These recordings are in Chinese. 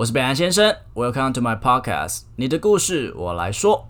我是北安先生，Welcome to my podcast，你的故事我来说。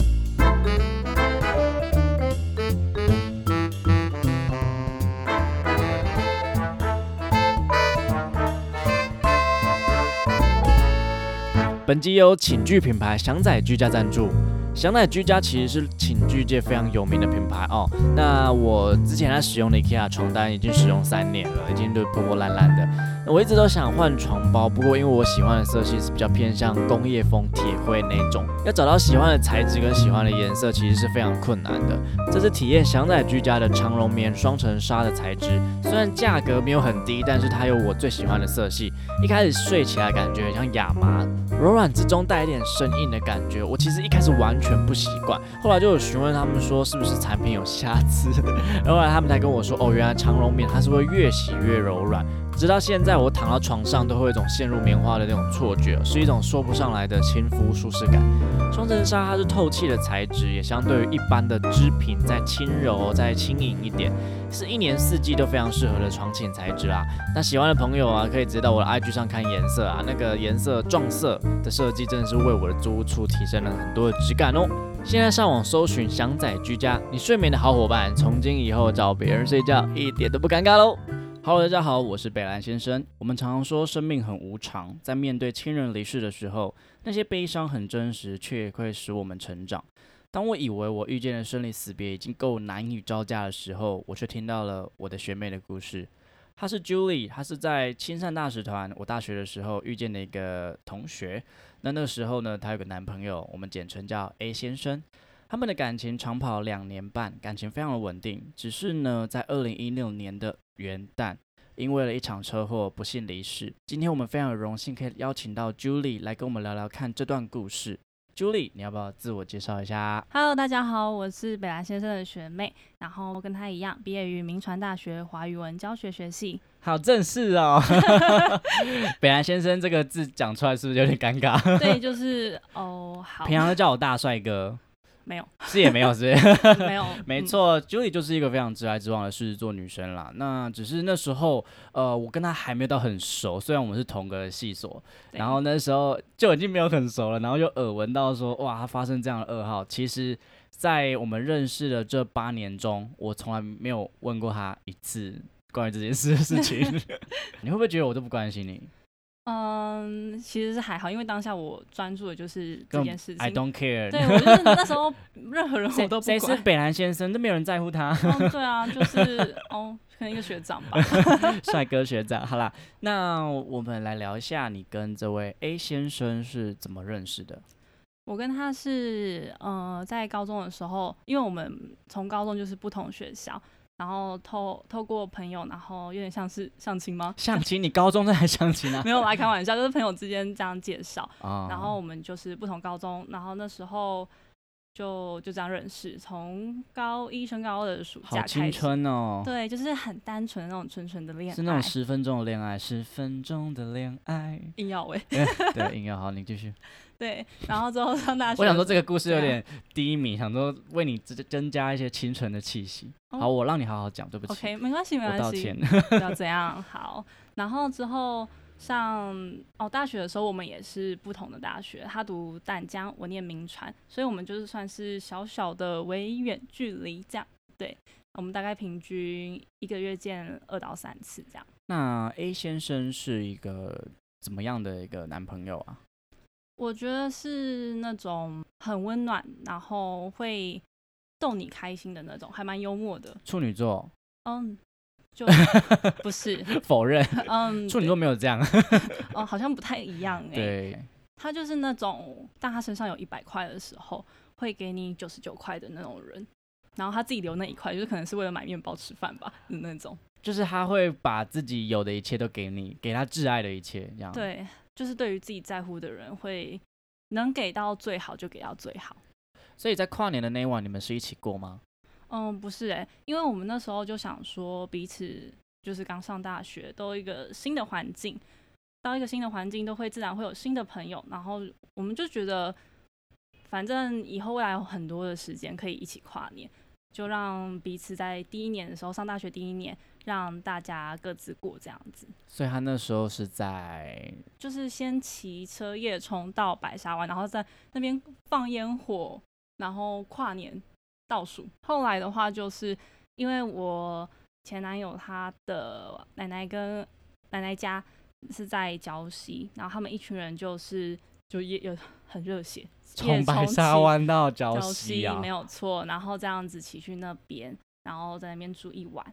本集由寝具品牌祥仔居家赞助。祥仔居家其实是寝具界非常有名的品牌哦。那我之前在使用的 IKEA 床单已经使用三年了，已经都破破烂烂的。我一直都想换床包，不过因为我喜欢的色系是比较偏向工业风铁灰那种，要找到喜欢的材质跟喜欢的颜色其实是非常困难的。这次体验祥仔居家的长绒棉双层纱的材质，虽然价格没有很低，但是它有我最喜欢的色系。一开始睡起来感觉像亚麻，柔软之中带一点生硬的感觉。我其实一开始完全不习惯，后来就有询问他们说是不是产品有瑕疵，后来他们才跟我说，哦，原来长绒棉它是会越洗越柔软。直到现在，我躺到床上都会有一种陷入棉花的那种错觉，是一种说不上来的亲肤舒适感。双层纱它是透气的材质，也相对于一般的织品再轻柔、再轻盈一点，是一年四季都非常适合的床寝材质啦。那喜欢的朋友啊，可以直接到我的 IG 上看颜色啊，那个颜色撞色的设计真的是为我的租屋处提升了很多的质感哦。现在上网搜寻祥仔居家，你睡眠的好伙伴，从今以后找别人睡觉一点都不尴尬喽。Hello，大家好，我是北兰先生。我们常常说生命很无常，在面对亲人离世的时候，那些悲伤很真实，却也会使我们成长。当我以为我遇见的生离死别已经够难以招架的时候，我却听到了我的学妹的故事。她是 Julie，她是在青善大使团我大学的时候遇见的一个同学。那那时候呢，她有个男朋友，我们简称叫 A 先生。他们的感情长跑两年半，感情非常的稳定。只是呢，在二零一六年的元旦，因为了一场车祸不幸离世。今天我们非常有荣幸可以邀请到 Julie 来跟我们聊聊看这段故事。Julie，你要不要自我介绍一下？Hello，大家好，我是北兰先生的学妹，然后跟他一样毕业于明传大学华语文教学学系。好正式哦，北兰先生这个字讲出来是不是有点尴尬？对，就是哦，好。平常都叫我大帅哥。没有，是也没有，是 没有，没错，Julie 就是一个非常直来直往的狮子座女生啦。那只是那时候，呃，我跟她还没有到很熟，虽然我们是同个系所，然后那时候就已经没有很熟了，然后就耳闻到说，哇，她发生这样的噩耗。其实，在我们认识的这八年中，我从来没有问过她一次关于这件事的事情。你会不会觉得我都不关心你？嗯，其实是还好，因为当下我专注的就是这件事情。I don't care。对，我就是那时候任何人 我都不管。谁是 北兰先生，都没有人在乎他。对啊，就是哦，可能一个学长吧。帅哥学长，好啦，那我们来聊一下你跟这位 A 先生是怎么认识的。我跟他是呃，在高中的时候，因为我们从高中就是不同学校。然后透透过朋友，然后有点像是相亲吗？相亲？你高中在相亲啊？没有来开玩笑，就是朋友之间这样介绍。然后我们就是不同高中，然后那时候就就这样认识，从高一升高二的暑假青春哦。对，就是很单纯的那种纯纯的恋爱，是那种十分钟的恋爱，十分钟的恋爱。硬要喂，对，硬要好，你继续。对，然后之后上大学。我想说这个故事有点低迷，想说为你增增加一些清纯的气息。好，我让你好好讲，对不起。OK，没关系，没关系。道歉。要 怎样？好，然后之后上哦大学的时候，我们也是不同的大学，他读淡江，我念名传，所以我们就是算是小小的微远距离这样。对，我们大概平均一个月见二到三次这样。那 A 先生是一个怎么样的一个男朋友啊？我觉得是那种很温暖，然后会逗你开心的那种，还蛮幽默的。处女座，嗯，就 不是否认，嗯，处女座没有这样，哦，好像不太一样 哎。对，他就是那种，当他身上有一百块的时候，会给你九十九块的那种人，然后他自己留那一块，就是可能是为了买面包吃饭吧的那种。就是他会把自己有的一切都给你，给他挚爱的一切，这样。对。就是对于自己在乎的人，会能给到最好就给到最好。所以在跨年的那一晚，你们是一起过吗？嗯，不是诶，因为我们那时候就想说，彼此就是刚上大学，都一个新的环境，到一个新的环境都会自然会有新的朋友，然后我们就觉得，反正以后未来有很多的时间可以一起跨年，就让彼此在第一年的时候上大学第一年，让大家各自过这样子。所以他那时候是在就是先骑车夜冲到白沙湾，然后在那边放烟火，然后跨年倒数。后来的话，就是因为我前男友他的奶奶跟奶奶家是在礁溪，然后他们一群人就是就也有很热血，从白沙湾到礁溪啊，没有错。然后这样子骑去那边，然后在那边住一晚。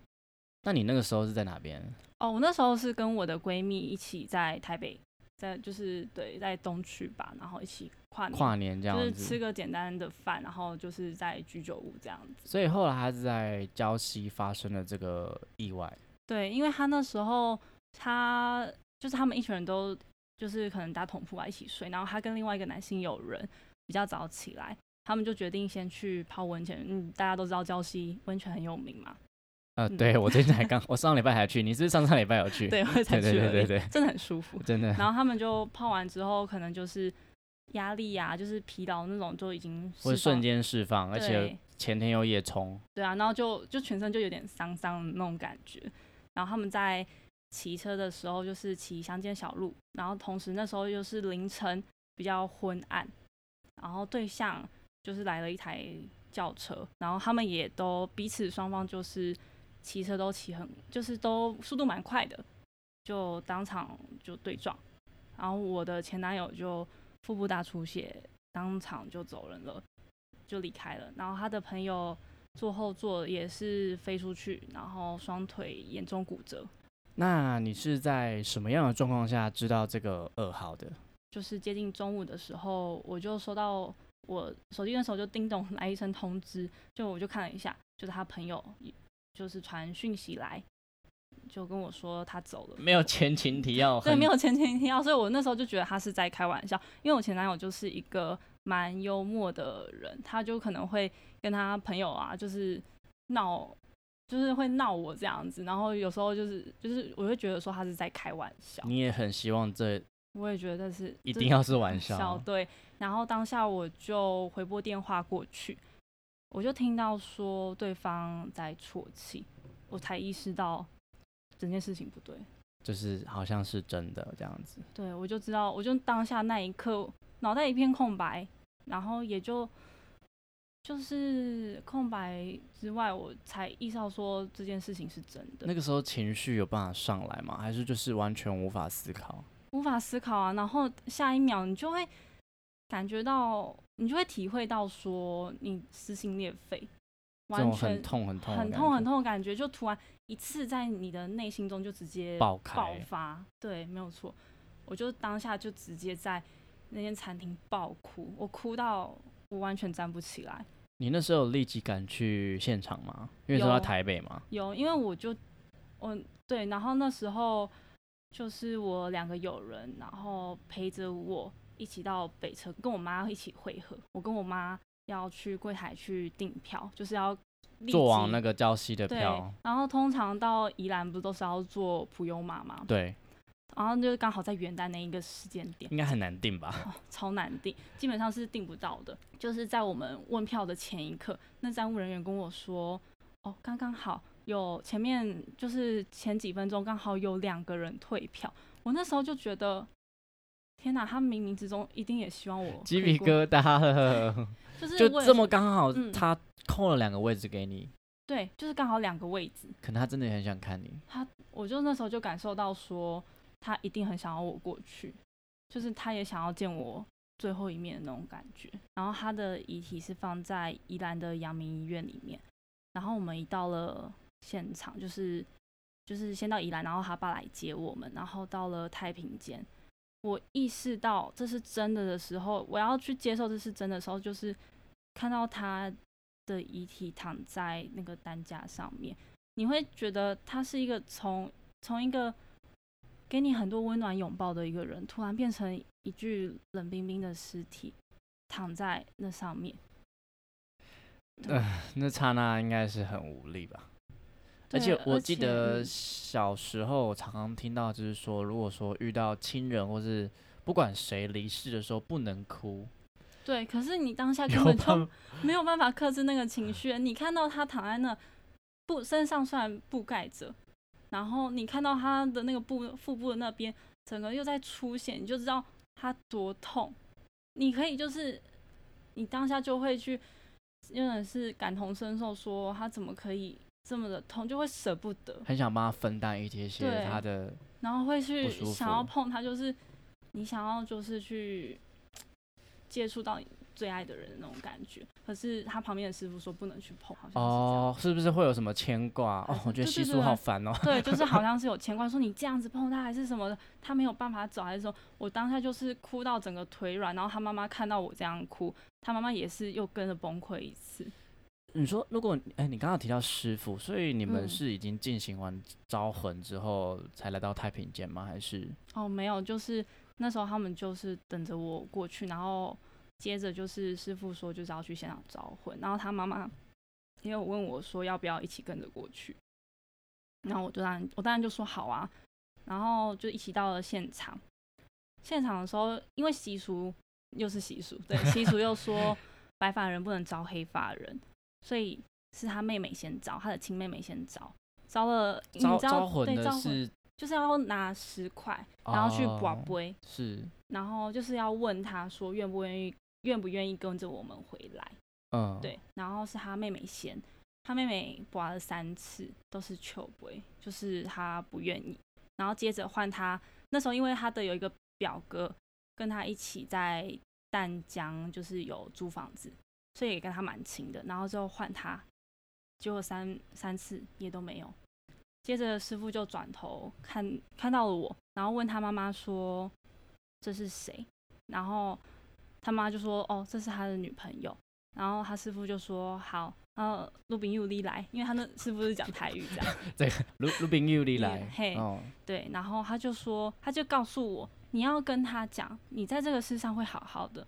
那你那个时候是在哪边？哦，我那时候是跟我的闺蜜一起在台北，在就是对，在东区吧，然后一起跨跨年这样子，就是吃个简单的饭，然后就是在居酒屋这样子。所以后来他是在礁溪发生了这个意外。对，因为他那时候他就是他们一群人都就是可能搭同铺啊一起睡，然后他跟另外一个男性友人比较早起来，他们就决定先去泡温泉。嗯，大家都知道礁溪温泉很有名嘛。呃，对我最近才刚，我上礼拜还去，你是上上礼拜有去？对，我才去对对对，真的很舒服，真的。然后他们就泡完之后，可能就是压力呀，就是疲劳那种，就已经会瞬间释放，而且前天又夜冲。对啊，然后就就全身就有点伤伤的那种感觉。然后他们在骑车的时候，就是骑乡间小路，然后同时那时候又是凌晨，比较昏暗，然后对象就是来了一台轿车，然后他们也都彼此双方就是。骑车都骑很，就是都速度蛮快的，就当场就对撞，然后我的前男友就腹部大出血，当场就走人了，就离开了。然后他的朋友坐后座也是飞出去，然后双腿严重骨折。那你是在什么样的状况下知道这个噩耗的？就是接近中午的时候，我就收到我手机那时候就叮咚 来一声通知，就我就看了一下，就是他朋友。就是传讯息来，就跟我说他走了，没有前情提要。对，没有前情提要，所以我那时候就觉得他是在开玩笑。因为我前男友就是一个蛮幽默的人，他就可能会跟他朋友啊，就是闹，就是会闹我这样子。然后有时候就是就是我会觉得说他是在开玩笑。你也很希望这，我也觉得是一定要是玩笑。对，然后当下我就回拨电话过去。我就听到说对方在啜泣，我才意识到整件事情不对，就是好像是真的这样子。对，我就知道，我就当下那一刻脑袋一片空白，然后也就就是空白之外，我才意识到说这件事情是真的。那个时候情绪有办法上来吗？还是就是完全无法思考？无法思考啊！然后下一秒你就会。感觉到你就会体会到说你撕心裂肺，完全很痛很痛很痛很痛的感觉，就突然一次在你的内心中就直接爆爆发，对，没有错，我就当下就直接在那间餐厅爆哭，我哭到我完全站不起来。你那时候立即赶去现场吗？因为说在台北嘛。有，因为我就我对，然后那时候就是我两个友人，然后陪着我。一起到北车跟我妈一起汇合，我跟我妈要去柜台去订票，就是要坐往那个礁溪的票。然后通常到宜兰不都是要坐普悠玛吗？对。然后就是刚好在元旦那一个时间点，应该很难订吧？超难订，基本上是订不到的。就是在我们问票的前一刻，那站务人员跟我说：“哦，刚刚好有前面就是前几分钟刚好有两个人退票。”我那时候就觉得。天哪，他冥冥之中一定也希望我鸡皮疙瘩，就是就这么刚好，他空了两个位置给你。对，就是刚好两个位置。可能他真的很想看你。他，我就那时候就感受到说，他一定很想要我过去，就是他也想要见我最后一面的那种感觉。然后他的遗体是放在宜兰的阳明医院里面。然后我们一到了现场，就是就是先到宜兰，然后他爸来接我们，然后到了太平间。我意识到这是真的的时候，我要去接受这是真的时候，就是看到他的遗体躺在那个担架上面，你会觉得他是一个从从一个给你很多温暖拥抱的一个人，突然变成一具冷冰冰的尸体躺在那上面。呃，那刹那应该是很无力吧？而且我记得小时候常常听到，就是说，如果说遇到亲人或是不管谁离世的时候，不能哭，对，可是你当下根本就没有办法克制那个情绪。你看到他躺在那，布身上虽然布盖着，然后你看到他的那个部腹部的那边，整个又在出血，你就知道他多痛。你可以就是你当下就会去，真的是感同身受，说他怎么可以这么的痛，就会舍不得，很想帮他分担一些他的，然后会去想要碰他，就是你想要就是去接触到你最爱的人的那种感觉。可是他旁边的师傅说不能去碰，好像是。哦，是不是会有什么牵挂？哦，我觉得习俗对对对好烦哦。对，就是好像 是有牵挂，说你这样子碰他还是什么的，他没有办法走，还是说我当下就是哭到整个腿软，然后他妈妈看到我这样哭，他妈妈也是又跟着崩溃一次。你说，如果哎，你刚刚提到师傅，所以你们嗯是已经进行完招魂之后才来到太平间吗？还是哦，没有，就是那时候他们就是等着我过去，然后接着就是师傅说就是要去现场招魂，然后他妈妈也有问我说要不要一起跟着过去，然后我就当然我当然就说好啊，然后就一起到了现场。现场的时候，因为习俗又是习俗，对习俗又说 白发人不能招黑发人，所以是他妹妹先招，他的亲妹妹先招，招了你招知道招魂对招的是就是要拿十块，然后去哦卜杯，是然后就是要问他说愿不愿意，愿不愿意跟着我们回来。嗯，对，然后是他妹妹先，他妹妹刮了三次都是求杯，就是他不愿意。然后接着换他，那时候因为他的有一个表哥跟他一起在淡江，就是有租房子，所以也跟他蛮亲的。然后之后换他，结果三三次也都没有。接着师傅就转头看看到了我，然后问他妈妈说这是谁？然后他妈就说哦这是他的女朋友。然后他师傅就说好，呃，陆炳佑你来，因为他那师傅是讲台语这样，这个卢卢炳佑你来，嘿哦，对，然后他就说，他就告诉我，你要跟他讲，你在这个世上会好好的，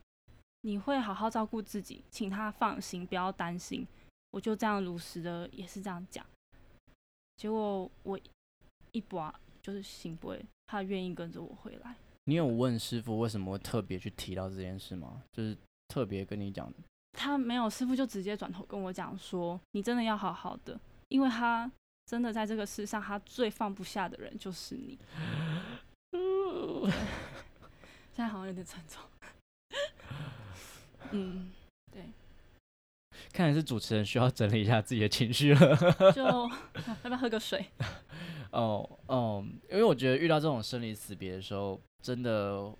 你会好好照顾自己，请他放心，不要担心。我就这样如实的也是这样讲，结果我一拔就是醒不会，他愿意跟着我回来。你有问师傅为什么会特别去提到这件事吗？就是特别跟你讲，他没有，师傅就直接转头跟我讲说：“你真的要好好的，因为他真的在这个世上，他最放不下的人就是你。” 现在好像有点沉重。嗯，看来是主持人需要整理一下自己的情绪了。就要不要喝个水？哦哦，因为我觉得遇到这种生离死别的时候，真的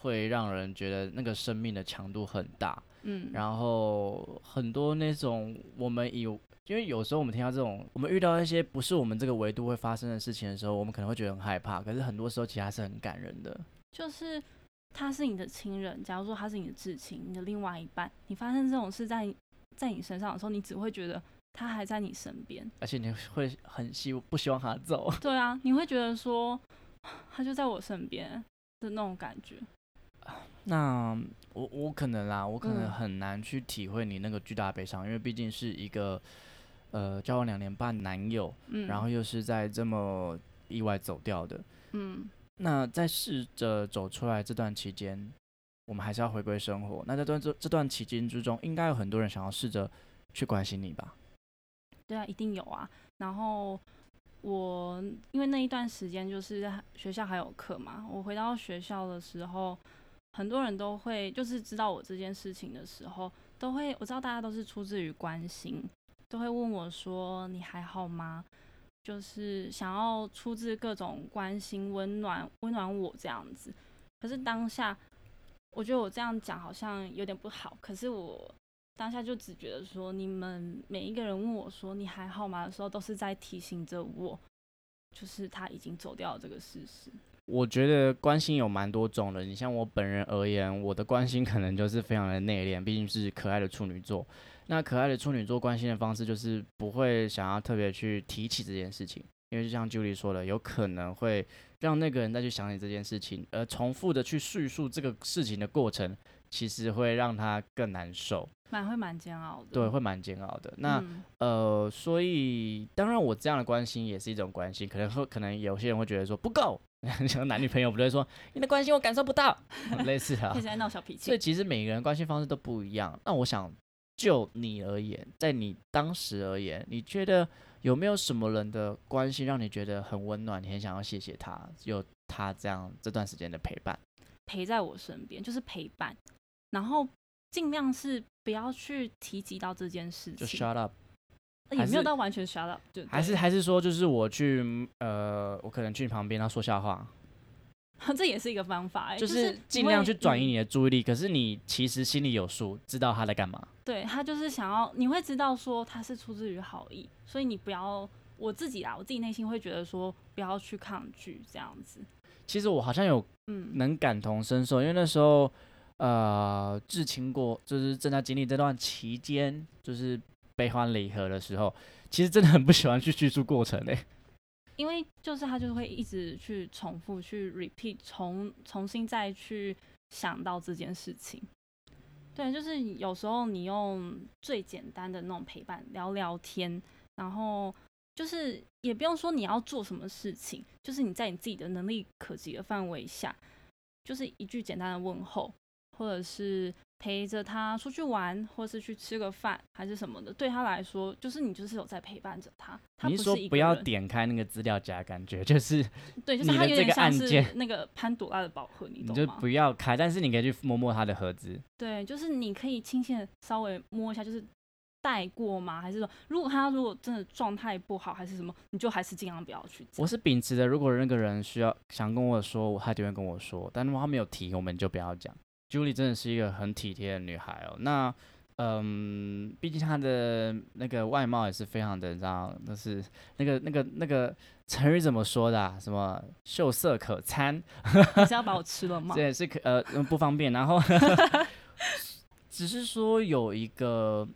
会让人觉得那个生命的强度很大。嗯，然后很多那种我们以，因为有时候我们听到这种，我们遇到一些不是我们这个维度会发生的事情的时候，我们可能会觉得很害怕。可是很多时候其实还是很感人的。就是他是你的亲人，假如说他是你的至亲，你的另外一半，你发生这种事在在你身上的时候，你只会觉得他还在你身边。而且你会很希不希望他走。对啊，你会觉得说他就在我身边的那种感觉。那我我可能啦，我可能嗯很难去体会你那个巨大的悲伤，因为毕竟是一个呃交往两年半男友，嗯，然后又是在这么意外走掉的。嗯，那在试着走出来这段期间，我们还是要回归生活。那在段这这段期间之中，应该有很多人想要试着去关心你吧？对啊，一定有啊。然后我因为那一段时间就是学校还有课嘛，我回到学校的时候，很多人都会就是知道我这件事情的时候，都会我知道大家都是出自于关心，都会问我说你还好吗？就是想要出自各种关心、温暖、温暖我这样子。可是当下，我觉得我这样讲好像有点不好。可是我当下就只觉得说，你们每一个人问我说你还好吗的时候，都是在提醒着我，就是他已经走掉了这个事实。我觉得关心有蛮多种的。你像我本人而言，我的关心可能就是非常的内敛，毕竟是可爱的处女座。那可爱的处女座关心的方式就是不会想要特别去提起这件事情，因为就像 Julie 说的，有可能会让那个人再去想起这件事情，而重复的去叙述这个事情的过程，其实会让他更难受，蛮会蛮煎熬的。对，会蛮煎熬的。那、嗯呃，所以当然我这样的关心也是一种关心，可能会可能有些人会觉得说不够，像男女朋友不对说你的关心我感受不到，类似的啊开始。在闹小脾气所以。其实每个人关心方式都不一样。那我想就你而言，在你当时而言，你觉得有没有什么人的关系让你觉得很温暖，你很想要谢谢他，有他这样这段时间的陪伴？陪在我身边，就是陪伴，然后尽量是不要去提及到这件事就，shut up，也没有到完全 shut up，就还是还是说就是我去呃，我可能去你旁边，然后说笑话，对 这也是一个方法、欸，就就是是尽量去转移你的注意力。可是你其实心里有数，知道他在干嘛。嗯对他就是想要，你会知道说他是出自于好意，所以你不要我自己啊，我自己内心会觉得说不要去抗拒这样子。其实我好像有嗯，能感同身受，因为那时候呃至亲过，就是正在经历这段期间，就是悲欢离合的时候，其实真的很不喜欢去叙述过程诶、因为就是他就是会一直去重复去 repeat，重重新再去想到这件事情。对，就是有时候你用最简单的那种陪伴聊聊天，然后就是也不用说你要做什么事情，就是你在你自己的能力可及的范围下，就是一句简单的问候，或者是陪着他出去玩，或是去吃个饭，还是什么的，对他来说，就是你就是有在陪伴着他。他你不是说不要点开那个资料夹，感觉就是 对，就 是你的这个它有点像是那个潘朵拉的宝盒，你你就懂吗？不要开，但是你可以去摸摸他的盒子。对，就是你可以轻轻的稍微摸一下，就是带过吗？还是说，如果他如果真的状态不好，还是什么，你就还是尽量不要去。我是秉持的，如果那个人需要想跟我说，他就会跟我说，但如果他没有提，我们就不要讲。Julie 真的是一个很体贴的女孩哦。那嗯，毕竟她的那个外貌也是非常的，你知道，那是那个那个那个成语怎么说的、啊？什么秀色可餐？你是要把我吃了吗 对？是可呃嗯不方便。然后只是说有一个，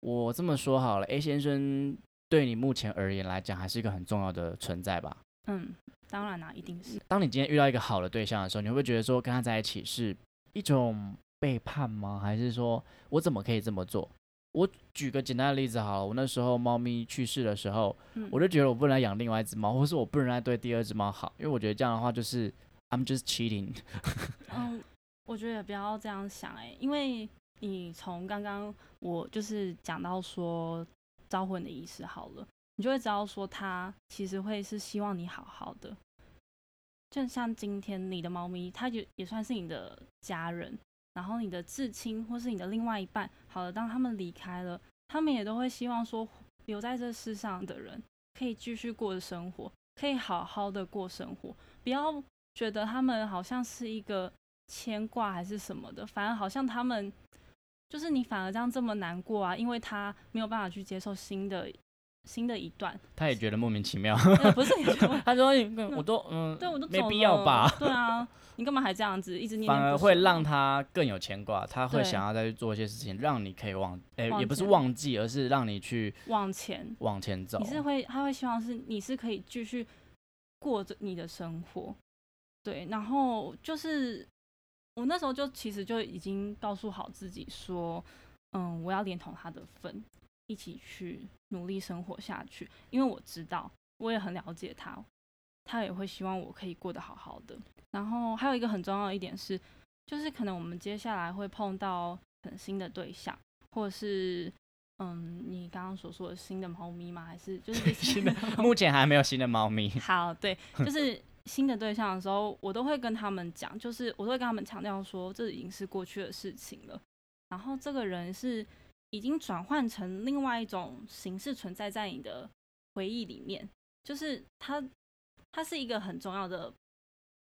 我这么说好了，A 先生对你目前而言来讲，还是一个很重要的存在吧。嗯，当然啦、一定是。当你今天遇到一个好的对象的时候，你会不会觉得说跟他在一起是一种背叛吗？还是说我怎么可以这么做？我举个简单的例子好了，我那时候猫咪去世的时候，嗯，我就觉得我不能再养另外一只猫，或是我不能再对第二只猫好，因为我觉得这样的话就是 I'm just cheating。嗯，我觉得也不要这样想哎、因为你从刚刚我就是讲到说招魂的意思好了，你就会知道说他其实会是希望你好好的。就像今天你的猫咪，它也也算是你的家人，然后你的至亲或是你的另外一半，好了，当他们离开了，他们也都会希望说留在这世上的人可以继续过着生活，可以好好的过生活，不要觉得他们好像是一个牵挂还是什么的，反而好像他们就是你反而这样这么难过啊，因为他没有办法去接受新的新的一段，他也觉得莫名其妙，呃不是 他说你我都嗯，对我都没必要吧，对啊，你干嘛还这样子一直念念反而会让他更有牵挂，他会想要再去做一些事情，让你可以忘，诶、往也不是忘记，而是让你去往前，往前走。你是会他会希望是你是可以继续过着你的生活，对，然后就是我那时候就其实就已经告诉好自己说，嗯，我要连同他的份一起去努力生活下去，因为我知道我也很了解他，他也会希望我可以过得好好的。然后还有一个很重要的一点是，就是可能我们接下来会碰到很新的对象，或者是嗯，你刚刚所说的新的猫咪吗？还是就是 新的，目前还没有新的猫咪。好，对，就是新的对象的时候，我都会跟他们讲，就是我都会跟他们强调说，这已经是过去的事情了。然后这个人是已经转换成另外一种形式存在在你的回忆里面，就是它，它是一个很重要的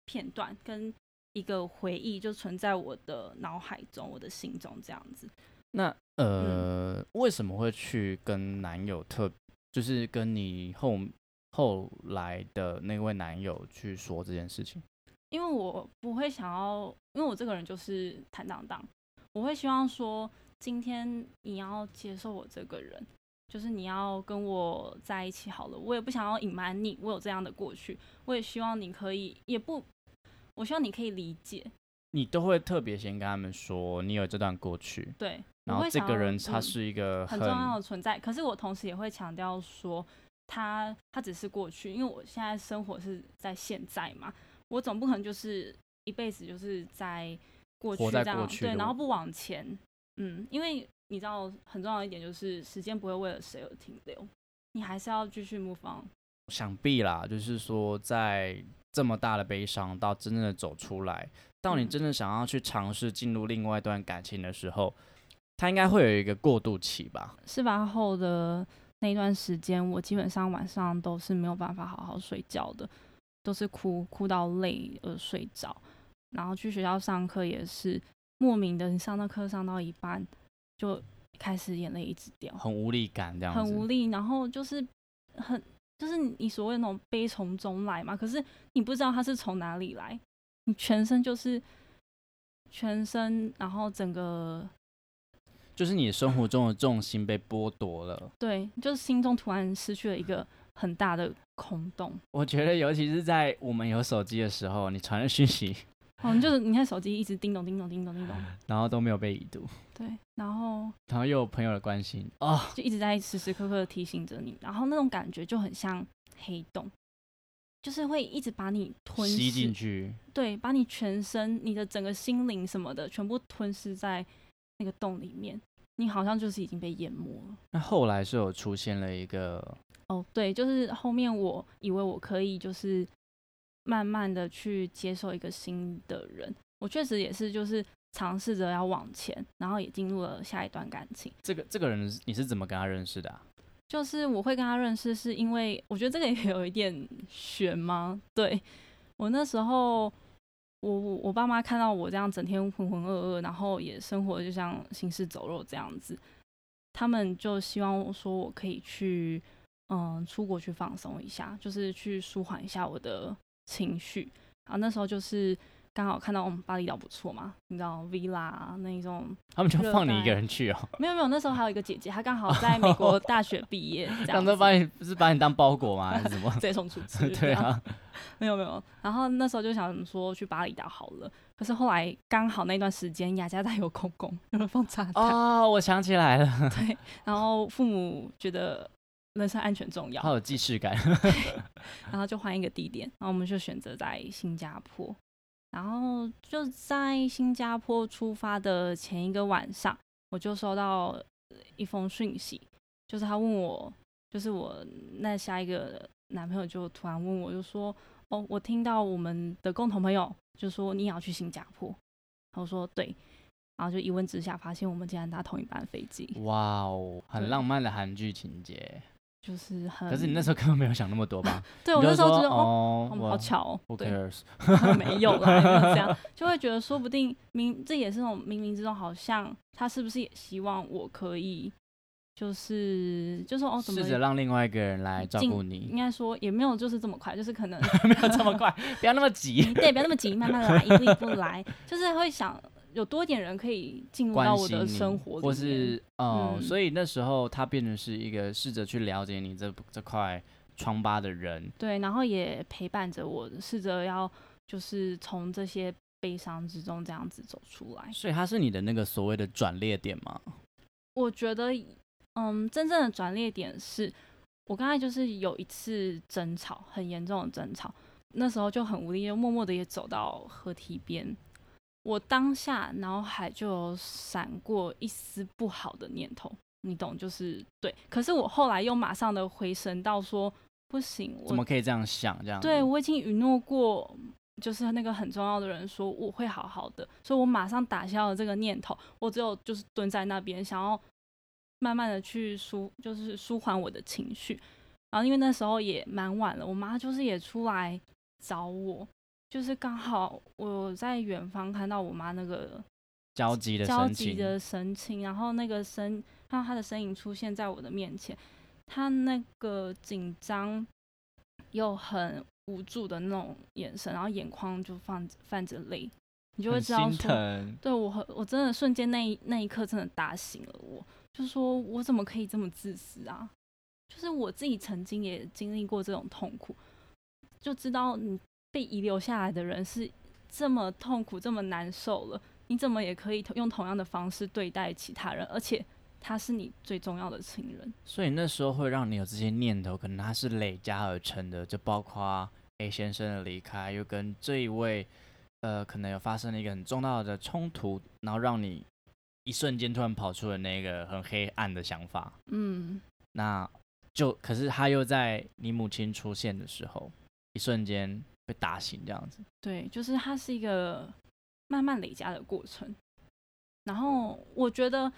片段跟一个回忆，就存在我的脑海中、我的心中这样子。那嗯呃，为什么会去跟男友特，就是跟你后后来的那位男友去说这件事情？因为我不会想要，因为我这个人就是坦荡荡，我会希望说，今天你要接受我这个人，就是你要跟我在一起好了，我也不想要隐瞒你，我有这样的过去，我也希望你可以，也不，我希望你可以理解，你都会特别先跟他们说你有这段过去，对，然后这个人他嗯是一个很重要的存在。可是我同时也会强调说，他他只是过去，因为我现在生活是在现在嘛，我总不可能就是一辈子就是在过去这样对，然后不往前。嗯，因为你知道很重要一点就是时间不会为了谁而停留，你还是要继续 move on。想必啦，就是说在这么大的悲伤到真正的走出来，到你嗯真正想要去尝试进入另外一段感情的时候，他应该会有一个过渡期吧？事发后的那一段时间，我基本上晚上都是没有办法好好睡觉的，都是哭哭到累而睡着。然后去学校上课也是莫名的，你上那课上到一半就开始眼泪一直掉，很无力感这样子，很无力。然后就是很就是你所谓的那种悲从中来嘛，可是你不知道它是从哪里来，你全身就是全身，然后整个就是你生活中的重心被剥夺了。对，就是心中突然失去了一个很大的空洞。我觉得，尤其是在我们有手机的时候，你传的讯息，哦，你就是你看手机一直叮咚叮咚叮咚叮咚，然后都没有被移读，对，然后然后又有朋友的关心哦，就一直在时时刻刻的提醒着你，然后那种感觉就很像黑洞，就是会一直把你吞噬吸进去。对，把你全身、你的整个心灵什么的全部吞噬在那个洞里面，你好像就是已经被淹没了。那后来是有出现了一个哦，对，就是后面我以为我可以就是慢慢的去接受一个新的人，我确实也是就是尝试着要往前，然后也进入了下一段感情。这个这个人，你是怎么跟他认识的、啊？就是我会跟他认识，是因为我觉得这个也有一点悬吗？对我那时候，我我我爸妈看到我这样整天浑浑噩噩，然后也生活就像行尸走肉这样子，他们就希望说我可以去嗯出国去放松一下，就是去舒缓一下我的情绪。然后那时候就是刚好看到我们巴厘岛不错嘛，你知道 villa 啊那一种他们就放你一个人去哦，没有没有，那时候还有一个姐姐，她刚好在美国大学毕业，这样子把你不是把你当包裹吗？还是什么？直接送出去。对啊，没有没有。然后那时候就想说去巴厘岛好了，可是后来刚好那段时间雅加达有空空，有人放炸弹，哦，我想起来了，对，然后父母觉得人身安全重要好，有既视感。然后就换一个地点，然后我们就选择在新加坡。然后就在新加坡出发的前一个晚上，我就收到一封讯息，就是他问我，就是我那下一个男朋友就突然问我，就说：“哦，我听到我们的共同朋友就说你也要去新加坡。”然后我说：“对。”然后就一问之下，发现我们竟然搭同一班飞机，哇哦，很浪漫的韩剧情节。就是很……可是你那时候根本没有想那么多吧？对我那时候觉得哦，好巧哦？没有啦，没有这样，就会觉得说不定明这也是那种冥冥之中，好像他是不是也希望我可以，就是就是哦，怎么试着让另外一个人来照顾你应，该说也没有就是这么快，就是可能没有这么快，不要那么急。对，不要那么急，慢慢来，一步一步来，就是会想有多点人可以进入到我的生活，或是呃，嗯所以那时候他变成是一个试着去了解你这这块疮疤的人，对，然后也陪伴着我，试着要就是从这些悲伤之中这样子走出来。所以他是你的那个所谓的转捩点吗？我觉得，嗯，真正的转捩点是我刚才就是有一次争吵，很严重的争吵，那时候就很无力，就默默的也走到河堤边。我当下脑海就有闪过一丝不好的念头，你懂，就是对。可是我后来又马上的回神到说，不行，怎么可以这样想？这样对我已经允诺过，就是那个很重要的人说我会好好的，所以我马上打消了这个念头。我只有就是蹲在那边，想要慢慢的去舒，就是舒缓我的情绪。然后因为那时候也蛮晚了，我妈就是也出来找我，就是刚好我在远方看到我妈那个焦急的焦急的神情，然后那个身看到她的身影出现在我的面前，她那个紧张又很无助的那种眼神，然后眼眶就泛泛着泪，你就会知道说，疼。对我很我真的瞬间那一那一刻真的打醒了我，就说我怎么可以这么自私啊？就是我自己曾经也经历过这种痛苦，就知道你被遗留下来的人是这么痛苦、这么难受了，你怎么也可以用同样的方式对待其他人？而且他是你最重要的亲人。所以那时候会让你有这些念头，可能他是累加而成的，就包括 A 先生的离开，又跟这一位呃，可能有发生了一个很重要的冲突，然后让你一瞬间突然跑出了那个很黑暗的想法。嗯，那就可是他又在你母亲出现的时候，一瞬间被打醒，这样子。对，就是它是一个慢慢累加的过程。然后我觉得，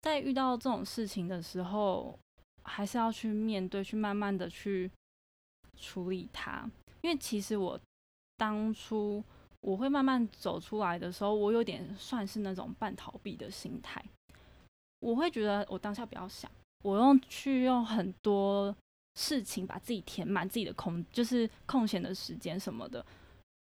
在遇到这种事情的时候，还是要去面对，去慢慢的去处理它。因为其实我当初我会慢慢走出来的时候，我有点算是那种半逃避的心态。我会觉得我当下不要想。我用去用很多事情把自己填满自己的空，就是空闲的时间什么的，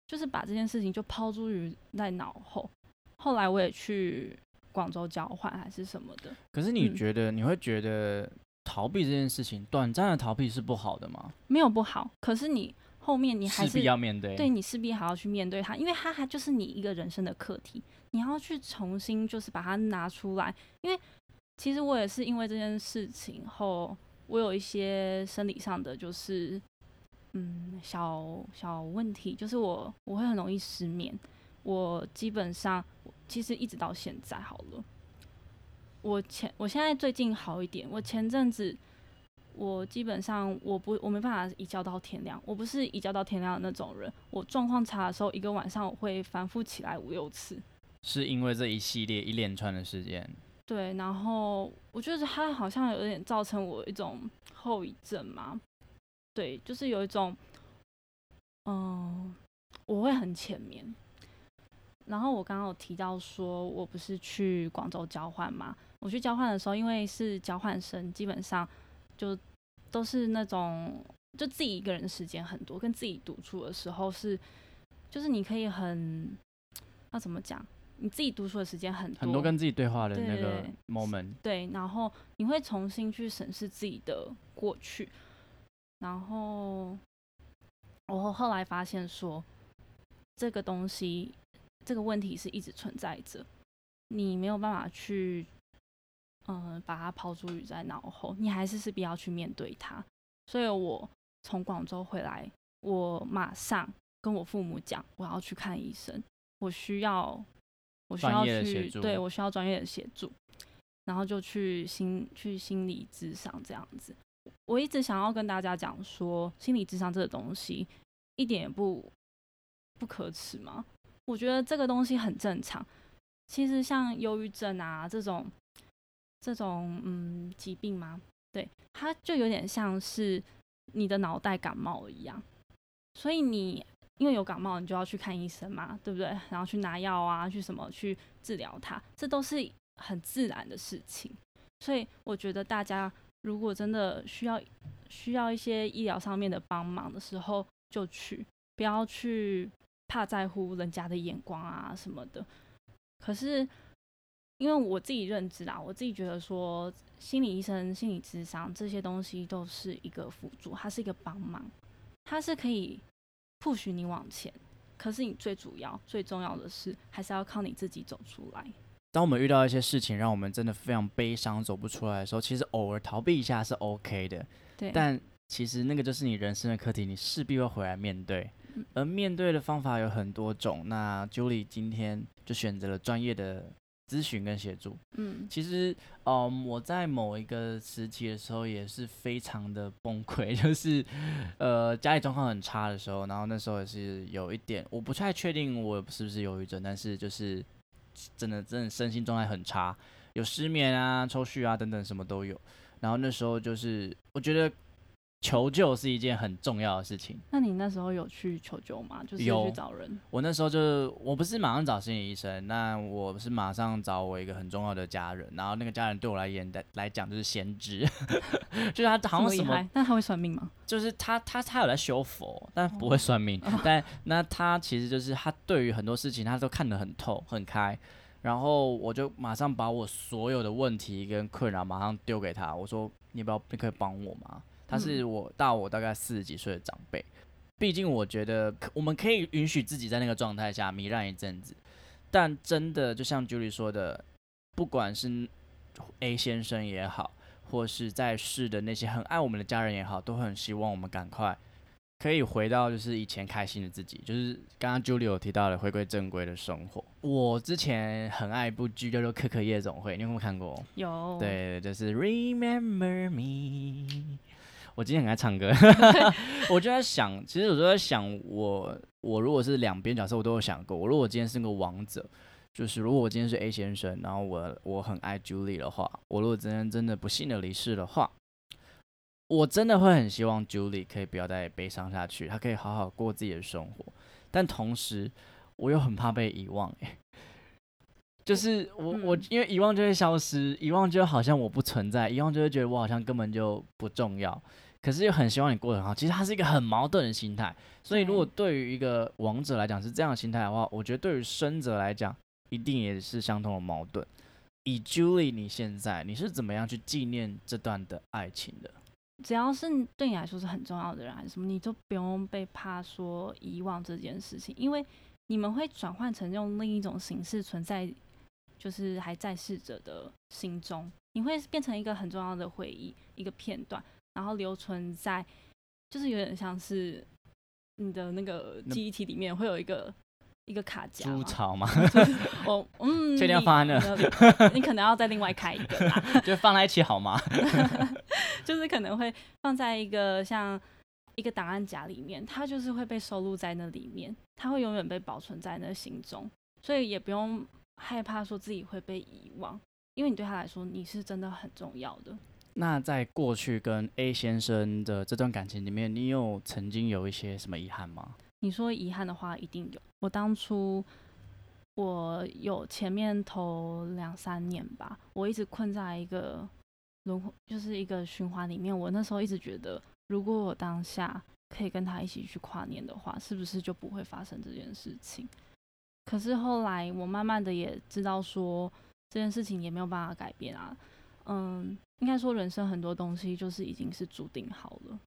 就是把这件事情就抛诸于在脑后。后来我也去广州交换还是什么的。可是你觉得你会觉得逃避这件事情，短暂的逃避是不好的吗？没有不好，可是你后面你还是要面对，对你势必还要去面对它，因为它还就是你一个人生的课题，你要去重新就是把它拿出来，因为。其实我也是因为这件事情后，我有一些生理上的就是嗯小小问题，就是我我会很容易失眠。我基本上其实一直到现在好了，我前我现在最近好一点。我前阵子我基本上我不我没办法一觉到天亮，我不是一觉到天亮的那种人。我状况差的时候，一个晚上我会反复起来五六次。是因为这一系列一连串的事件。对，然后我觉得它好像有点造成我一种后遗症嘛。对，就是有一种，嗯，我会很浅眠。然后我刚刚有提到说，我不是去广州交换嘛？我去交换的时候，因为是交换生，基本上就都是那种，就自己一个人时间很多，跟自己独处的时候是，就是你可以很，要怎么讲？你自己读书的时间很多，很多跟自己对话的那个 moment。对，然后你会重新去审视自己的过去，然后我后来发现说，这个东西这个问题是一直存在着，你没有办法去，嗯，把它抛诸于在脑后，你还是势必要去面对它。所以我从广州回来，我马上跟我父母讲，我要去看医生，我需要。我需要去，对我需要专业的协助，然后就去心去心理智商这样子。我一直想要跟大家讲说，心理智商这个东西一点也不不可耻嘛。我觉得这个东西很正常。其实像忧郁症啊这种这种嗯疾病嘛，对，它就有点像是你的脑袋感冒一样，所以你。因为有感冒，你就要去看医生嘛，对不对？然后去拿药啊，去什么去治疗它，这都是很自然的事情。所以我觉得大家如果真的需要需要一些医疗上面的帮忙的时候，就去，不要去怕在乎人家的眼光啊什么的。可是因为我自己认知啦，我自己觉得说，心理医生、心理智商这些东西都是一个辅助，它是一个帮忙，它是可以。不许你往前，可是你最主要、最重要的是，还是要靠你自己走出来。当我们遇到一些事情，让我们真的非常悲伤、走不出来的时候，其实偶尔逃避一下是 OK 的。对。但其实那个就是你人生的课题，你势必会回来面对。而面对的方法有很多种。那 Julie 今天就选择了专业的。咨询跟协助，嗯，其实，嗯，我在某一个时期的时候也是非常的崩溃，就是，呃，家里状况很差的时候，然后那时候也是有一点，我不太确定我是不是忧郁症，但是就是真的真的身心状态很差，有失眠啊、抽搐啊等等什么都有，然后那时候就是我觉得。求救是一件很重要的事情。那你那时候有去求救吗？就是去找人。我那时候就是，我不是马上找心理医生，那我是马上找我一个很重要的家人。然后那个家人对我来言的来讲就是先知，就是他好像什么？那他会算命吗？就是他他他有在修佛，但不会算命。但那他其实就是他对于很多事情他都看得很透很开。然后我就马上把我所有的问题跟困扰马上丢给他，我说你不要你可以帮我吗？他是我大我大概四十几岁的长辈，毕竟我觉得可我们可以允许自己在那个状态下糜烂一阵子，但真的就像 Julie 说的，不管是 A 先生也好，或是在世的那些很爱我们的家人也好，都很希望我们赶快可以回到就是以前开心的自己，就是刚刚 Julie 有提到的回归正规的生活。我之前很爱一部剧叫做《可可夜总会》，你有没有看过？有，对，就是 Remember Me。我今天很爱唱歌，我就在想，其实我就在想，我我如果是两边角色，我都有想过。我如果今天是个王者，就是如果我今天是 A 先生，然后我我很爱 Julie 的话，我如果今天真的不幸的离世的话，我真的会很希望 Julie 可以不要再悲伤下去，她可以好好过自己的生活。但同时，我又很怕被遗忘，哎，就是我我因为遗忘就会消失，遗忘就好像我不存在，遗忘就会觉得我好像根本就不重要。可是又很希望你过得很好，其实它是一个很矛盾的心态。所以如果对于一个王者来讲是这样的心态的话，我觉得对于生者来讲，一定也是相同的矛盾。以 Julie 你现在你是怎么样去纪念这段的爱情的？只要是对你来说是很重要的人还是什么，你就不用被怕说遗忘这件事情，因为你们会转换成用另一种形式存在，就是还在世者的心中，你会变成一个很重要的回忆，一个片段。然后留存在，就是有点像是你的那个记忆体里面会有一个一个卡夹。猪槽吗？我嗯，确定要放在那？你可能要再另外开一个啦。就放在一起好吗？就是可能会放在一个像一个档案夹里面，它就是会被收录在那里面，它会永远被保存在那心中，所以也不用害怕说自己会被遗忘，因为你对他来说你是真的很重要的。那在过去跟 A 先生的这段感情里面，你有曾经有一些什么遗憾吗？你说遗憾的话，一定有。我当初我有前面头两三年吧，我一直困在一个轮回，就是一个循环里面。我那时候一直觉得，如果我当下可以跟他一起去跨年的话，是不是就不会发生这件事情？可是后来我慢慢的也知道说，这件事情也没有办法改变啊。嗯，应该说人生很多东西就是已经是注定好了，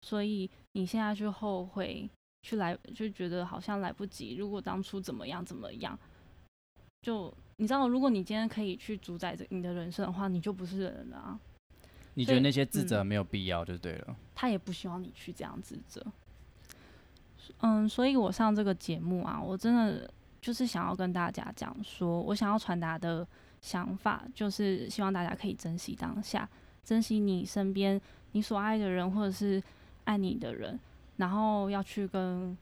所以你现在去后悔，去来就觉得好像来不及。如果当初怎么样怎么样，就你知道，如果你今天可以去主宰着你的人生的话，你就不是人了啊。你觉得那些自责没有必要就对了。他也不希望你去这样自责。嗯，所以我上这个节目啊，我真的就是想要跟大家讲说，我想要传达的。想法就是希望大家可以珍惜当下，珍惜你身边你所爱的人或者是爱你的人，然后要去跟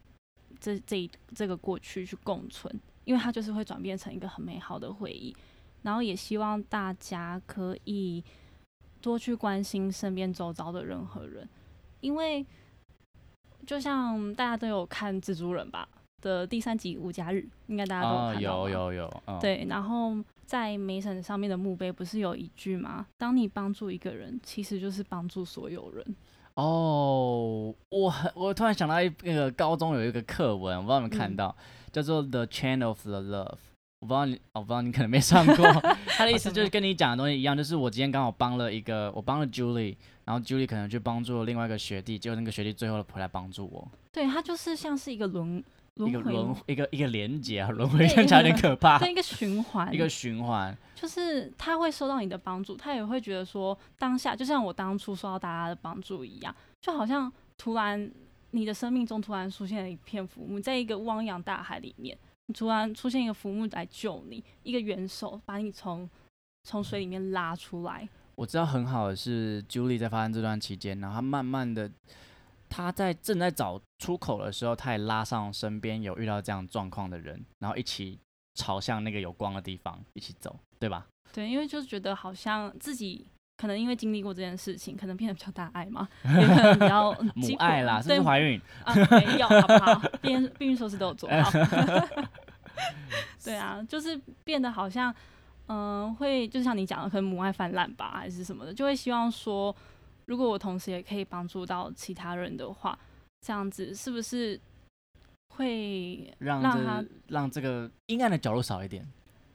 这这这个过去去共存，因为它就是会转变成一个很美好的回忆。然后也希望大家可以多去关心身边周遭的任何人，因为就像大家都有看蜘蛛人吧的第三集无家日，应该大家都有看到有有有，对，然后。在梅婶上面的墓碑不是有一句吗？当你帮助一个人，其实就是帮助所有人。哦，我我突然想到一那个高中有一个课文，我不知道你们看到，叫做《The Chain of the Love》。我不知道你，我不知道你可能没上过。他的意思就是跟你讲的东西一样，就是我今天刚好帮了一个，我帮了 Julie，然后 Julie 可能去帮助了另外一个学弟，结果那个学弟最后回来帮助我。对他就是像是一个轮。一个轮一个一个连接啊，轮回听起来有点可怕。对，一个循环，一个循环，就是他会受到你的帮助，他也会觉得说当下就像我当初受到大家的帮助一样，就好像突然你的生命中突然出现了一片浮木，在一个汪洋大海里面，突然出现一个浮木来救你，一个援手把你从从水里面拉出来。我知道很好的是，Julie 在发生这段期间，然后他慢慢的。他在正在找出口的时候，他也拉上身边有遇到这样状况的人，然后一起朝向那个有光的地方一起走，对吧？对，因为就是觉得好像自己可能因为经历过这件事情，可能变得比较大爱嘛，也可能比较 母爱啦，是不是怀孕啊？没有，好不好？避孕避孕措施都有做好。对啊，就是变得好像，嗯，会就像你讲的，可能母爱泛滥吧，还是什么的，就会希望说。如果我同时也可以帮助到其他人的话，这样子是不是会让让这个阴暗的角落少一点？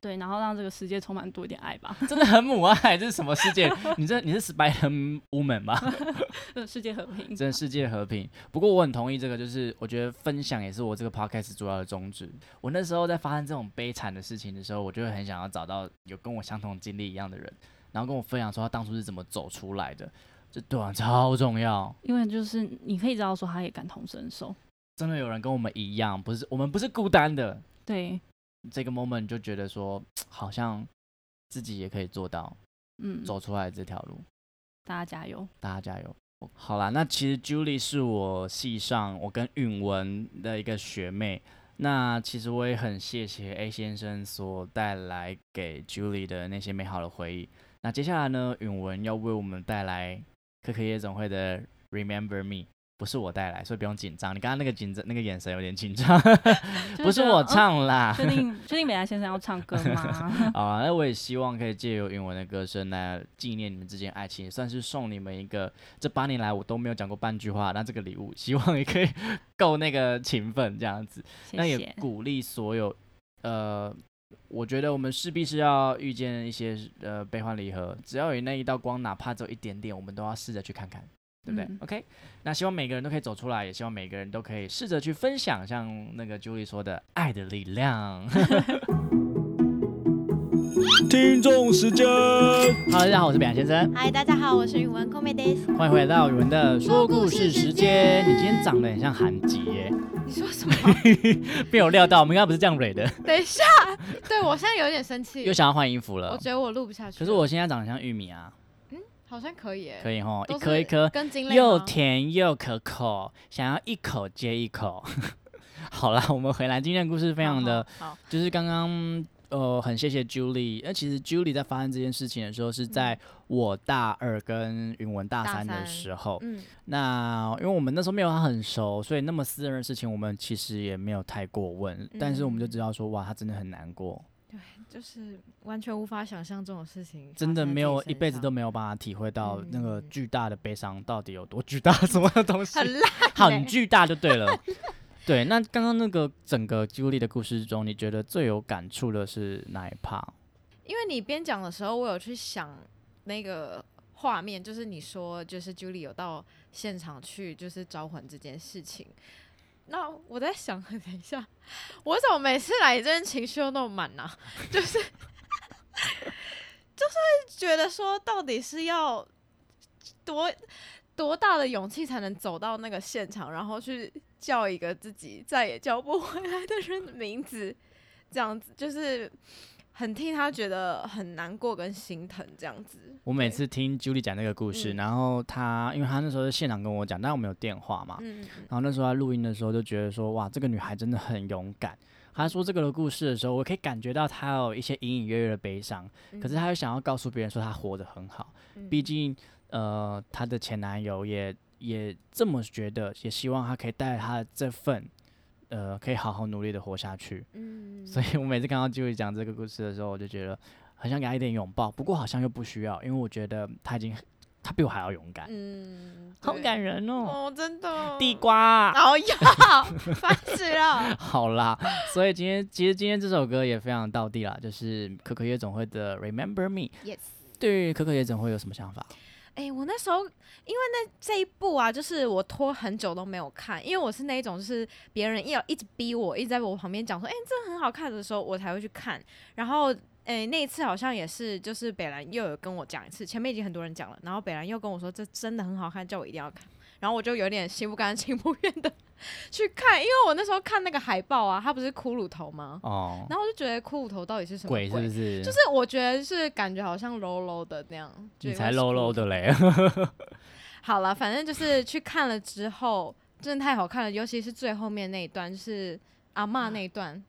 对，然后让这个世界充满多一点爱吧。真的很母爱，这是什么世界？你这你是 Spider Woman 吗？世界和平，真的世界和平。不过我很同意这个，就是我觉得分享也是我这个 podcast 主要的宗旨。我那时候在发生这种悲惨的事情的时候，我就会很想要找到有跟我相同经历一样的人，然后跟我分享说他当初是怎么走出来的。这对啊超重要，因为就是你可以知道说他也感同身受，真的有人跟我们一样，不是我们不是孤单的。对，这个 moment 就觉得说好像自己也可以做到，嗯，走出来这条路。大家加油，大家加油。好啦，那其实 Julie 是我系上我跟允文的一个学妹，那其实我也很谢谢 A 先生所带来给 Julie 的那些美好的回忆。那接下来呢，允文要为我们带来。可可夜总会的 Remember Me 不是我带来，所以不用紧张。你刚刚那个紧张，那个眼神有点紧张，不是我唱啦。确定确定美兰先生要唱歌吗？啊，那我也希望可以借由英文的歌声来纪念你们之间爱情，算是送你们一个这八年来我都没有讲过半句话，那这个礼物希望也可以 够那个情分这样子。那也鼓励所有呃。我觉得我们势必是要遇见一些呃悲欢离合，只要有那一道光，哪怕只有一点点，我们都要试着去看看，对不对？OK，那希望每个人都可以走出来，也希望每个人都可以试着去分享，像那个 Julie 说的“爱的力量”。听众时间，Hello，大家好，我是北洋先生。Hi，大家好，我是宇文 Comedes。欢迎回到宇文的说故事时间。你今天长得很像韩吉耶。你说什么？没有料到，我们刚刚不是这样蕊的。等一下，对我现在有点生气，又想要换衣服了。我觉得我录不下去。可是我现在长得像玉米啊。嗯，好像可以。可以哈，一颗一颗，又甜又可口，想要一口接一口。好了，我们回来，今天的故事非常的好，就是刚刚。呃，很谢谢 Julie。那其实 Julie 在发生这件事情的时候，是在我大二跟云文大三的时候。嗯。那因为我们那时候没有他很熟，所以那么私人的事情，我们其实也没有太过问。但是我们就知道说，哇，他真的很难过。对，就是完全无法想象这种事情。真的没有一辈子都没有办法体会到那个巨大的悲伤到底有多巨大，什么东西很烂，很巨大就对了。对，那刚刚那个整个朱莉的故事中，你觉得最有感触的是哪一 part？因为你边讲的时候，我有去想那个画面，就是你说，就是 Julie 有到现场去，就是招魂这件事情。那我在想，等一下，我怎么每次来这边情绪都那么满呢？就是 就是觉得说，到底是要多。多大的勇气才能走到那个现场，然后去叫一个自己再也叫不回来的人的名字？这样子就是很替他觉得很难过跟心疼。这样子，我每次听 Julie 讲那个故事，然后他因为他那时候在现场跟我讲，但我们有电话嘛，然后那时候他录音的时候就觉得说，哇，这个女孩真的很勇敢。他说这个的故事的时候，我可以感觉到他有一些隐隐约约的悲伤，可是他又想要告诉别人说他活得很好，毕竟。呃，她的前男友也也这么觉得，也希望他可以带着她这份，呃，可以好好努力的活下去。嗯，所以我每次看到机会讲这个故事的时候，我就觉得很想给他一点拥抱，不过好像又不需要，因为我觉得他已经，他比我还要勇敢。嗯，好感人哦。哦，真的。地瓜。哦要，烦死了。好啦，所以今天其实今天这首歌也非常到地啦，就是可可夜总会的 Remember Me。Yes。对于可可夜总会有什么想法？哎，我那时候因为那这一部啊，就是我拖很久都没有看，因为我是那一种，就是别人要一直逼我，一直在我旁边讲说，哎，这很好看的时候，我才会去看。然后，哎，那一次好像也是，就是北兰又有跟我讲一次，前面已经很多人讲了，然后北兰又跟我说，这真的很好看，叫我一定要看。然后我就有点心不甘情不愿的 去看，因为我那时候看那个海报啊，它不是骷髅头吗？哦。然后我就觉得骷髅头到底是什么鬼？是不是？就是我觉得是感觉好像 low low 的那样。你才 low low 的嘞。好了，反正就是去看了之后，真的太好看了，尤其是最后面那一段，就是阿妈那一段。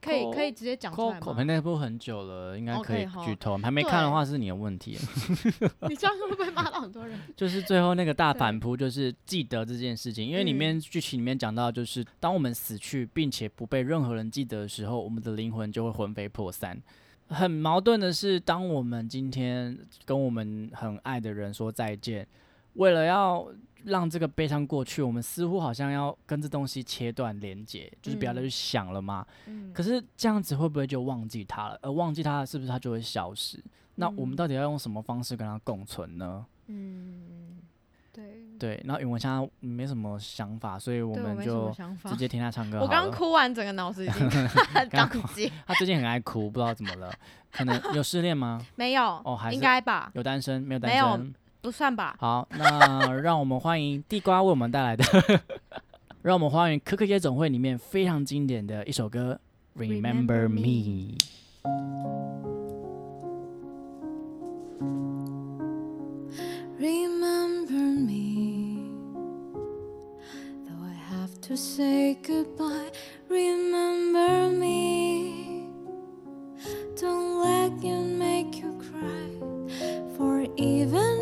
可以可以直接讲出来吗？那部很久了，应该可以剧透。还没看的话是你的问题。你这样会不会骂到很多人？就是最后那个大反扑，就是记得这件事情，因为里面剧情里面讲到，就是当我们死去并且不被任何人记得的时候，我们的灵魂就会魂飞魄散。很矛盾的是，当我们今天跟我们很爱的人说再见。为了要让这个悲伤过去，我们似乎好像要跟这东西切断连接，就是不要再去想了嘛。嗯可是这样子会不会就忘记它了？而忘记它，是不是它就会消失？那我们嗯到底要用什么方式跟它共存呢？嗯，对，对，然后允文现在没什么想法，所以我们就直。接听他唱歌我。刚哭完，整个脑子已经 刚宕机。他最近很爱哭，不知道怎么了，可能有失恋吗？没有，哦还应该吧？有单身？没有单没有身？不算吧？好，那让我们欢迎地瓜为我们带来的，让我们欢迎可可夜总会里面非常经典的一首歌《Remember Me》。Remember me, though I have to say goodbye. Remember me, don't let make you cry. For even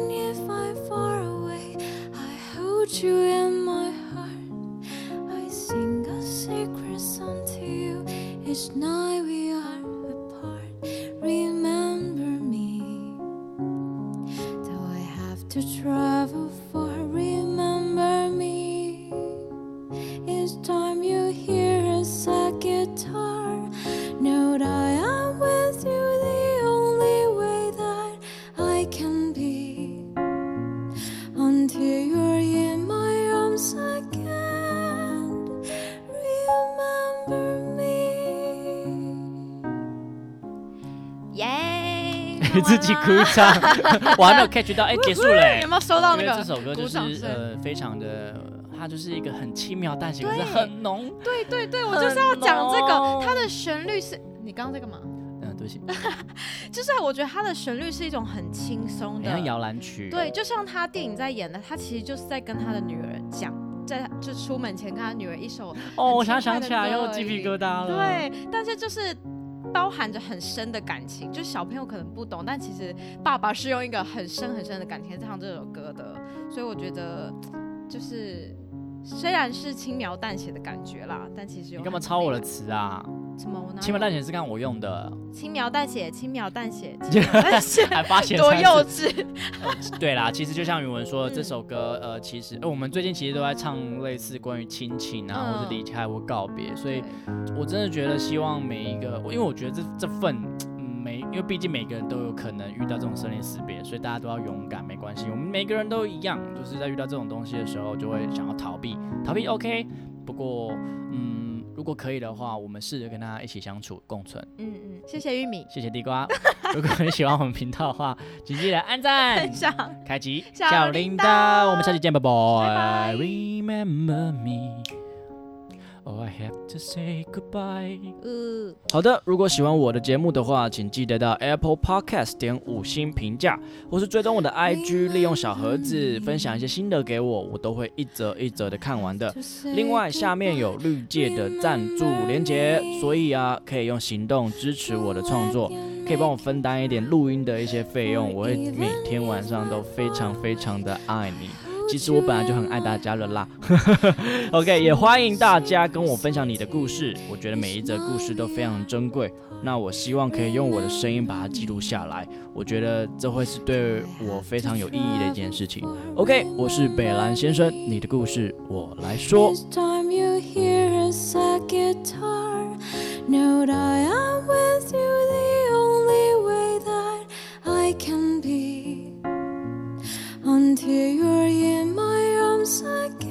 you in my heart. I sing a sacred song to you each night we 耶！自己鼓掌，我还没有 catch 到，哎、结束了、欸有。没有收到那个？这首歌就是呃，非常的，它就是一个很轻描淡写，可是很浓。对对对，我就是要讲这个，它的旋律是你刚刚在干嘛？嗯，对不起，就是我觉得它的旋律是一种很轻松的摇篮曲。对，就像他电影在演的，他其实就是在跟他的女儿讲，在就出门前跟他女儿一首哦，我想想起来，又鸡皮疙瘩了。，对，但是就是包含着很深的感情，就小朋友可能不懂，但其实爸爸是用一个很深很深的感情唱这首歌的，所以我觉得就是虽然是轻描淡写的感觉啦，但其实有你干嘛抄我的词啊？容什么？轻描淡写是刚我用的，轻描淡写，轻描淡写，轻描淡写，还发现多三幼次稚。对啦，其实就像宇文说这首歌呃，其实、呃我们最近其实都在唱类似关于亲情啊，或是嗯离开或告别，所以对我真的觉得希望每一个，因为我觉得这这份。嗯每，因为毕竟每个人都有可能遇到这种生离死别，所以大家都要勇敢，没关系。我们每个人都一样，就是在遇到这种东西的时候，就会想要逃避，逃避 OK。不过，嗯，如果可以的话，我们试着跟大家一起相处共存。嗯嗯，谢谢玉米，谢谢地瓜。如果你喜欢我们频道的话，请记得按赞分、享。开启小小铃铛。我们下期见，拜拜。拜拜 Remember me. Oh, I have to say goodbye. 嗯，好的，如果喜欢我的节目的话，请记得到 Apple Podcast 点五星评价，或是追踪我的 IG，利用小盒子分享一些心得给我，我都会一则一则的看完的。另外，下面有绿界的赞助连结，所以啊，可以用行动支持我的创作，可以帮我分担一点录音的一些费用，我会每天晚上都非常非常的爱你。其实我本来就很爱大家了啦。OK，也欢迎大家跟我分享你的故事，我觉得每一则故事都非常珍贵。那我希望可以用我的声音把它记录下来，我觉得这会是对我非常有意义的一件事情。OK，我是北兰先生，你的故事我来说。times I